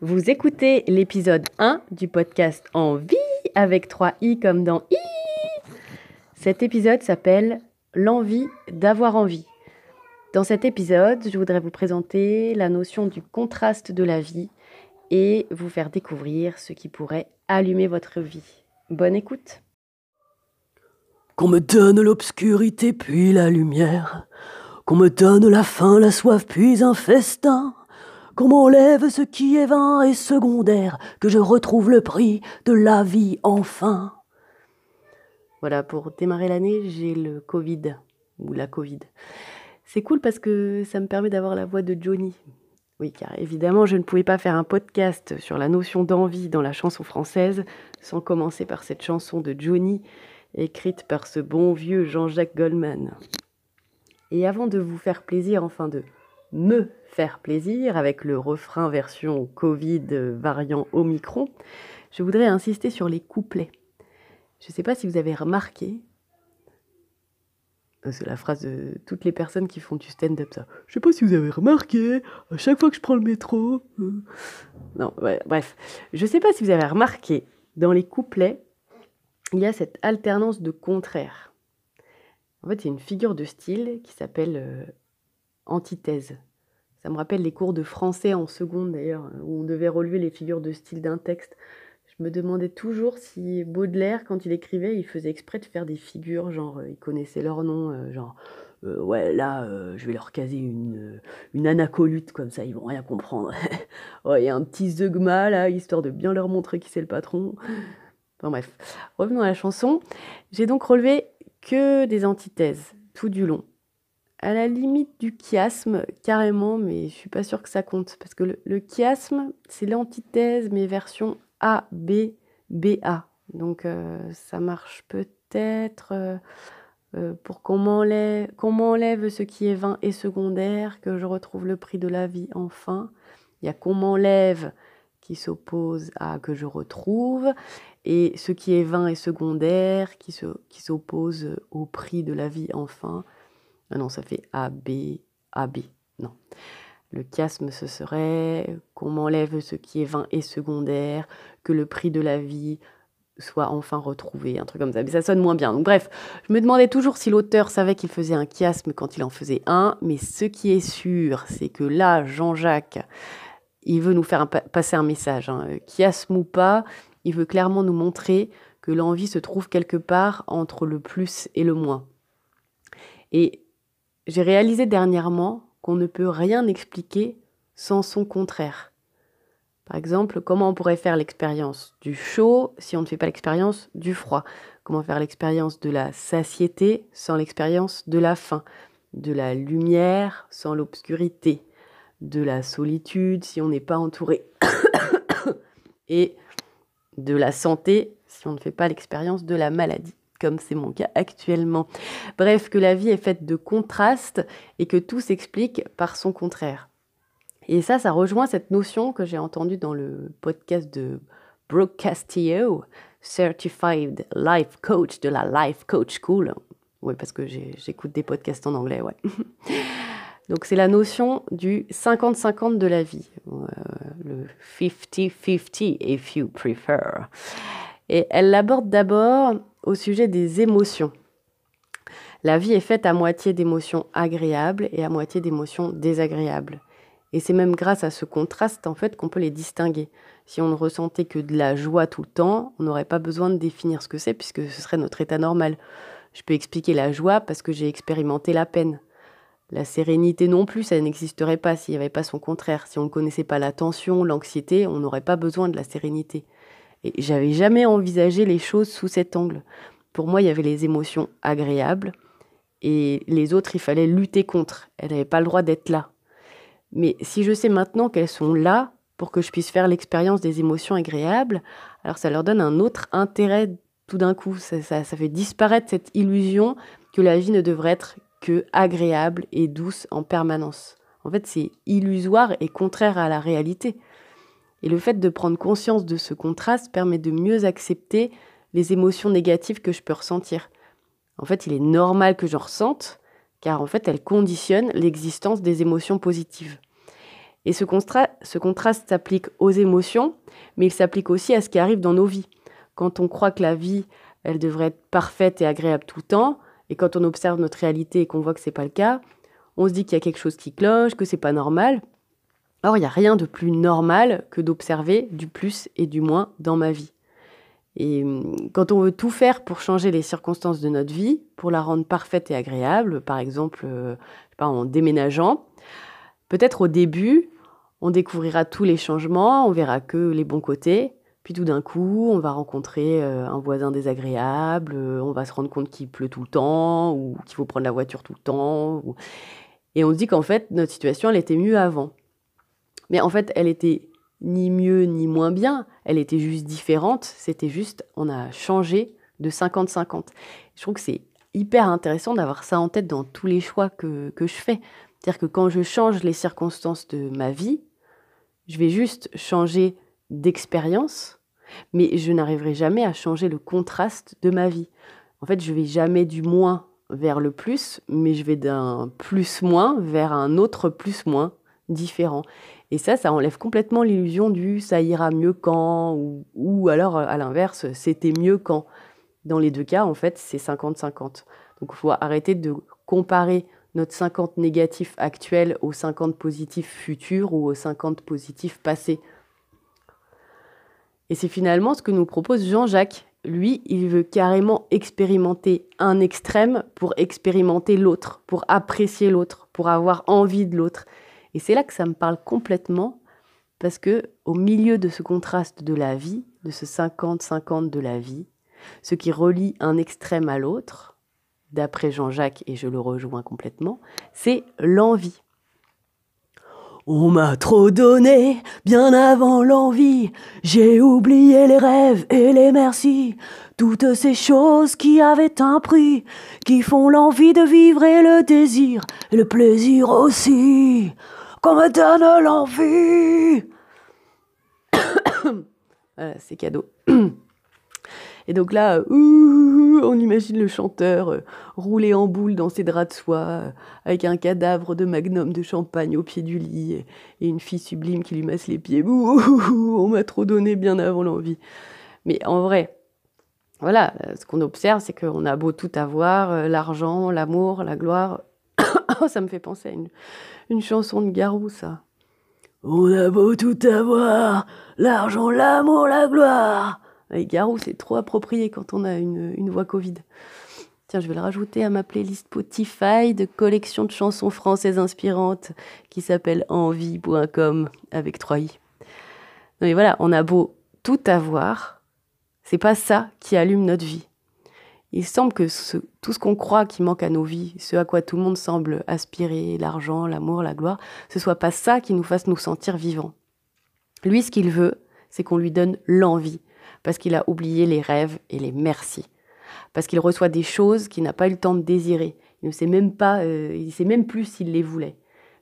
Vous écoutez l'épisode 1 du podcast En vie avec 3 i comme dans i. Cet épisode s'appelle L'envie d'avoir envie. Dans cet épisode, je voudrais vous présenter la notion du contraste de la vie et vous faire découvrir ce qui pourrait allumer votre vie. Bonne écoute. Qu'on me donne l'obscurité puis la lumière qu'on me donne la faim, la soif, puis un festin. Qu'on m'enlève ce qui est vain et secondaire, que je retrouve le prix de la vie enfin. Voilà, pour démarrer l'année, j'ai le Covid, ou la Covid. C'est cool parce que ça me permet d'avoir la voix de Johnny. Oui, car évidemment, je ne pouvais pas faire un podcast sur la notion d'envie dans la chanson française sans commencer par cette chanson de Johnny, écrite par ce bon vieux Jean-Jacques Goldman. Et avant de vous faire plaisir, enfin de me faire plaisir avec le refrain version Covid variant Omicron, je voudrais insister sur les couplets. Je ne sais pas si vous avez remarqué, euh, c'est la phrase de toutes les personnes qui font du stand-up, ça. Je sais pas si vous avez remarqué, à chaque fois que je prends le métro. Euh. Non, bref. Je sais pas si vous avez remarqué, dans les couplets, il y a cette alternance de contraires. En fait, il y a une figure de style qui s'appelle euh, antithèse. Ça me rappelle les cours de français en seconde d'ailleurs, où on devait relever les figures de style d'un texte. Je me demandais toujours si Baudelaire, quand il écrivait, il faisait exprès de faire des figures, genre euh, il connaissait leur nom, euh, genre ouais là je vais leur caser une, une anacolute comme ça, ils vont rien comprendre. Il y a un petit zeugma là, histoire de bien leur montrer qui c'est le patron. Enfin bref, revenons à la chanson. J'ai donc relevé que des antithèses tout du long. À la limite du chiasme, carrément, mais je suis pas sûre que ça compte. Parce que le, chiasme, c'est l'antithèse, mais version A, B, BA. Donc euh, ça marche peut-être euh, euh, pour qu'on m'enlève, qu'on m'enlève ce qui est vain et secondaire, que je retrouve le prix de la vie enfin. Il y a qu'on m'enlève qui s'oppose à que je retrouve, et ce qui est vain et secondaire qui, s'oppose au prix de la vie enfin. Ah non, ça fait A, B, A, B. Non. Le chiasme, ce serait qu'on m'enlève ce qui est vain et secondaire, que le prix de la vie soit enfin retrouvé, un truc comme ça. Mais ça sonne moins bien. Donc bref, je me demandais toujours si l'auteur savait qu'il faisait un chiasme quand il en faisait un, mais ce qui est sûr, c'est que là, Jean-Jacques, il veut nous faire passer un message. Hein. Chiasme ou pas, il veut clairement nous montrer que l'envie se trouve quelque part entre le plus et le moins. Et j'ai réalisé dernièrement qu'on ne peut rien expliquer sans son contraire. Par exemple, comment on pourrait faire l'expérience du chaud si on ne fait pas l'expérience du froid? Comment faire l'expérience de la satiété sans l'expérience de la faim? De la lumière sans l'obscurité? De la solitude si on n'est pas entouré Et de la santé si on ne fait pas l'expérience de la maladie? Comme c'est mon cas actuellement. Bref, que la vie est faite de contrastes et que tout s'explique par son contraire. Et ça, ça rejoint cette notion que j'ai entendue dans le podcast de Brooke Castillo, Certified Life Coach de la Life Coach School. Oui, parce que j'écoute des podcasts en anglais, ouais. Donc c'est la notion du 50-50 de la vie, euh, le 50-50 if you prefer. Et elle l'aborde d'abord au sujet des émotions. La vie est faite à moitié d'émotions agréables et à moitié d'émotions désagréables. Et c'est même grâce à ce contraste en fait qu'on peut les distinguer. Si on ne ressentait que de la joie tout le temps, on n'aurait pas besoin de définir ce que c'est puisque ce serait notre état normal. Je peux expliquer la joie parce que j'ai expérimenté la peine. La sérénité non plus, ça n'existerait pas s'il n'y avait pas son contraire. Si on ne connaissait pas la tension, l'anxiété, on n'aurait pas besoin de la sérénité. Et j'avais jamais envisagé les choses sous cet angle. Pour moi, il y avait les émotions agréables et les autres, il fallait lutter contre. Elles n'avaient pas le droit d'être là. Mais si je sais maintenant qu'elles sont là, pour que je puisse faire l'expérience des émotions agréables, alors ça leur donne un autre intérêt tout d'un coup. Ça, ça, fait disparaître cette illusion que la vie ne devrait être que agréable et douce en permanence. En fait, c'est illusoire et contraire à la réalité. Et le fait de prendre conscience de ce contraste permet de mieux accepter les émotions négatives que je peux ressentir. En fait, il est normal que j'en ressente, car en fait, elles conditionnent l'existence des émotions positives. Et ce, contraste s'applique aux émotions, mais il s'applique aussi à ce qui arrive dans nos vies. Quand on croit que la vie, elle devrait être parfaite et agréable tout le temps, et quand on observe notre réalité et qu'on voit que c'est pas le cas, on se dit qu'il y a quelque chose qui cloche, que c'est pas normal. Or, il n'y a rien de plus normal que d'observer du plus et du moins dans ma vie. Et hum, quand on veut tout faire pour changer les circonstances de notre vie, pour la rendre parfaite et agréable, par exemple euh, en déménageant, peut-être au début, on découvrira tous les changements, on verra que les bons côtés, puis tout d'un coup, on va rencontrer euh, un voisin désagréable, euh, on va se rendre compte qu'il pleut tout le temps, ou qu'il faut prendre la voiture tout le temps. Et on se dit qu'en fait, notre situation, elle était mieux avant. Mais en fait, elle était ni mieux ni moins bien, elle était juste différente, c'était juste, on a changé de 50-50. Je trouve que c'est hyper intéressant d'avoir ça en tête dans tous les choix que, que je fais. C'est-à-dire que quand je change les circonstances de ma vie, je vais juste changer d'expérience, mais je n'arriverai jamais à changer le contraste de ma vie. En fait, je vais jamais du moins vers le plus, mais je vais d'un plus moins vers un autre plus moins différent. Et ça, ça enlève complètement l'illusion du ça ira mieux quand, ou, alors à l'inverse, c'était mieux quand. Dans les deux cas, en fait, c'est 50-50. Donc il faut arrêter de comparer notre 50 négatif actuel aux 50 positifs futurs ou aux 50 positifs passés. Et c'est finalement ce que nous propose Jean-Jacques. Lui, il veut carrément expérimenter un extrême pour expérimenter l'autre, pour apprécier l'autre, pour avoir envie de l'autre. Et c'est là que ça me parle complètement, parce que au milieu de ce contraste de la vie, de ce 50-50 de la vie, ce qui relie un extrême à l'autre, d'après Jean-Jacques, et je le rejoins complètement, c'est l'envie. On m'a trop donné, bien avant l'envie, j'ai oublié les rêves et les merci, toutes ces choses qui avaient un prix, qui font l'envie de vivre et le désir, et le plaisir aussi qu'on me donne l'envie. voilà, c'est cadeau. Et donc là, on imagine le chanteur euh, rouler en boule dans ses draps de soie, euh, avec un cadavre de magnum de champagne au pied du lit, et, une fille sublime qui lui masse les pieds. on m'a trop donné bien avant l'envie. Mais en vrai, voilà, ce qu'on observe, c'est qu'on a beau tout avoir, euh, l'argent, l'amour, la gloire. ça me fait penser à une, chanson de Garou, ça. On a beau tout avoir, l'argent, l'amour, la gloire. Et Garou, c'est trop approprié quand on a une, voix Covid. Tiens, je vais le rajouter à ma playlist Spotify de collection de chansons françaises inspirantes qui s'appelle envie.com avec 3 i. Mais voilà, on a beau tout avoir, c'est pas ça qui allume notre vie. Il semble que tout ce qu'on croit qui manque à nos vies, ce à quoi tout le monde semble aspirer, l'argent, l'amour, la gloire, ce soit pas ça qui nous fasse nous sentir vivants. Lui, ce qu'il veut, c'est qu'on lui donne l'envie, parce qu'il a oublié les rêves et les merci, parce qu'il reçoit des choses qu'il n'a pas eu le temps de désirer. Il ne sait même pas, euh, il sait même plus s'il les voulait.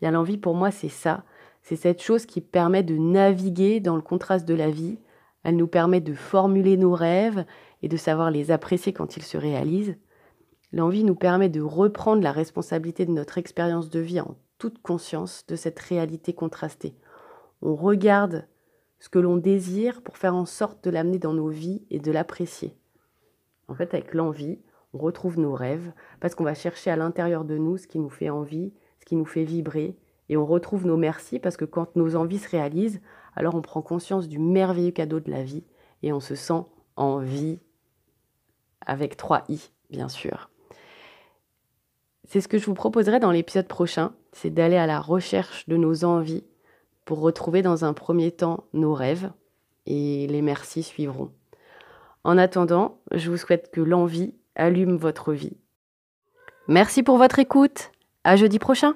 Bien, l'envie pour moi, c'est ça, c'est cette chose qui permet de naviguer dans le contraste de la vie. Elle nous permet de formuler nos rêves et de savoir les apprécier quand ils se réalisent, l'envie nous permet de reprendre la responsabilité de notre expérience de vie en toute conscience de cette réalité contrastée. On regarde ce que l'on désire pour faire en sorte de l'amener dans nos vies et de l'apprécier. En fait, avec l'envie, on retrouve nos rêves parce qu'on va chercher à l'intérieur de nous ce qui nous fait envie, ce qui nous fait vibrer, et on retrouve nos merci parce que quand nos envies se réalisent, alors on prend conscience du merveilleux cadeau de la vie et on se sent en vie avec 3 i, bien sûr. C'est ce que je vous proposerai dans l'épisode prochain, c'est d'aller à la recherche de nos envies pour retrouver dans un premier temps nos rêves et les merci suivront. En attendant, je vous souhaite que l'envie allume votre vie. Merci pour votre écoute. À jeudi prochain.